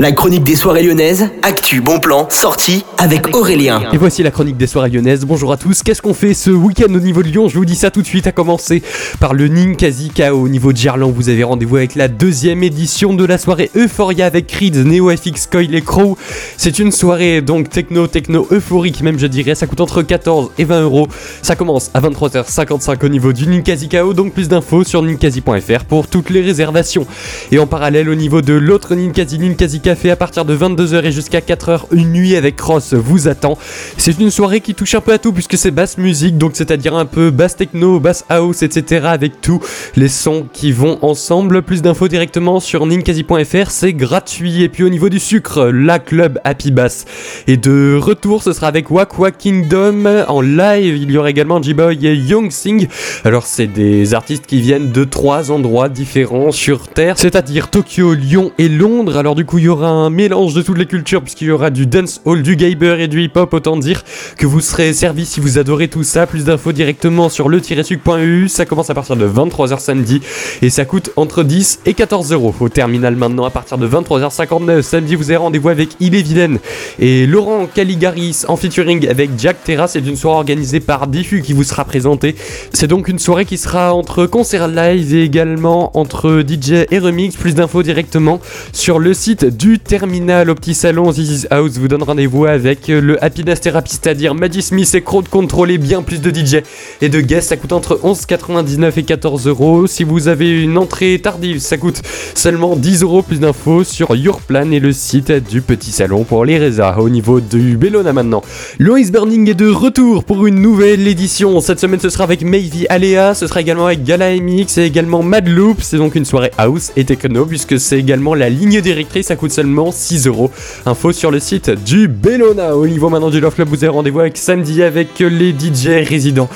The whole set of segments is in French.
La chronique des soirées lyonnaises, actu, bon plan, sortie avec Aurélien. Et voici la chronique des soirées lyonnaises. Bonjour à tous. Qu'est-ce qu'on fait ce week-end au niveau de Lyon? Je vous dis ça tout de suite, à commencer par le Ninkasi KO au niveau de Gerland. Vous avez rendez-vous avec la deuxième édition de la soirée Euphoria avec Creed, Neo FX, Coil et Crow. C'est une soirée donc techno, techno euphorique même je dirais. Ça coûte entre 14 et 20 euros. Ça commence à 23h55 au niveau du Ninkasi KO. Donc plus d'infos sur ninkasi.fr pour toutes les réservations. Et en parallèle au niveau de l'autre Ninkasi, Ninkasi fait à partir de 22h et jusqu'à 4h. Une nuit avec Cross vous attend. C'est une soirée qui touche un peu à tout puisque c'est basse musique, donc c'est-à-dire un peu basse techno, basse house, etc. avec tous les sons qui vont ensemble. Plus d'infos directement sur ninkasi.fr, c'est gratuit. Et puis au niveau du sucre, la club Happy Bass. Et de retour, ce sera avec Wak Kingdom en live. Il y aura également J-Boy et Young Sing. Alors c'est des artistes qui viennent de trois endroits différents sur Terre, c'est-à-dire Tokyo, Lyon et Londres. Alors du coup, il y aura un mélange de toutes les cultures, puisqu'il y aura du dance hall, du gayber et du hip-hop. Autant dire que vous serez servi si vous adorez tout ça. Plus d'infos directement sur le-suc.eu. Ça commence à partir de 23h samedi et ça coûte entre 10 et 14 euros. Au terminal maintenant, à partir de 23h59 samedi, vous avez rendez-vous avec Il est Vilaine et Laurent Caligaris en featuring avec Jack Terra. C'est une soirée organisée par Diffus qui vous sera présentée. C'est donc une soirée qui sera entre concert live et également entre DJ et remix. Plus d'infos directement sur le site du terminal au petit salon This House vous donne rendez-vous avec le Happiness Therapy, c'est-à-dire Maddie Smith et Crowd Control bien plus de DJ et de guests. Ça coûte entre 11,99 et 14 euros. Si vous avez une entrée tardive, ça coûte seulement 10 euros. Plus d'infos sur Yourplan et le site du petit salon pour les résas. Au niveau du Bellona maintenant, Lois Burning est de retour pour une nouvelle édition. Cette semaine, ce sera avec Maybe Alea, ce sera également avec Gala MX et également Mad Loop. C'est donc une soirée house et techno puisque c'est également la ligne directrice. Ça coûte seulement 6 euros. Info sur le site du Bellona. Au niveau maintenant du Love Club, vous avez rendez-vous avec samedi avec les DJ résidents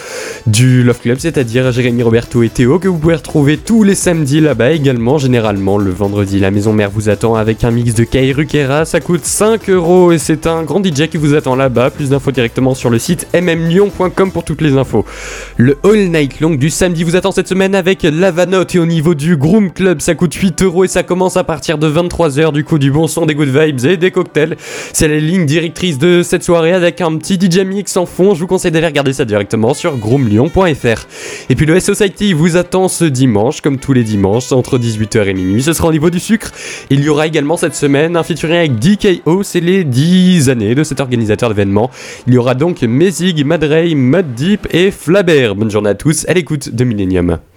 du Love Club, c'est-à-dire Jérémy Roberto et Théo, que vous pouvez retrouver tous les samedis là-bas également. Généralement, le vendredi, la maison mère vous attend avec un mix de Kai Rukera. Ça coûte 5 euros et c'est un grand DJ qui vous attend là-bas. Plus d'infos directement sur le site mmlyon.com pour toutes les infos. Le All Night Long du samedi vous attend cette semaine avec Lavanote et au niveau du Groom Club, ça coûte 8 euros et ça commence à partir de 23h du coup du bon son, des good vibes et des cocktails. C'est la ligne directrice de cette soirée avec un petit DJ mix en fond. Je vous conseille d'aller regarder ça directement sur groomlyon.fr. Et puis le S Society vous attend ce dimanche, comme tous les dimanches, entre 18h et minuit. Ce sera au niveau du sucre. Il y aura également cette semaine un featuring avec DKO, c'est les 10 années de cet organisateur d'événement. Il y aura donc Mezig, Madrey, Mud Deep et Flabert. Bonne journée à tous, à l'écoute de Millennium.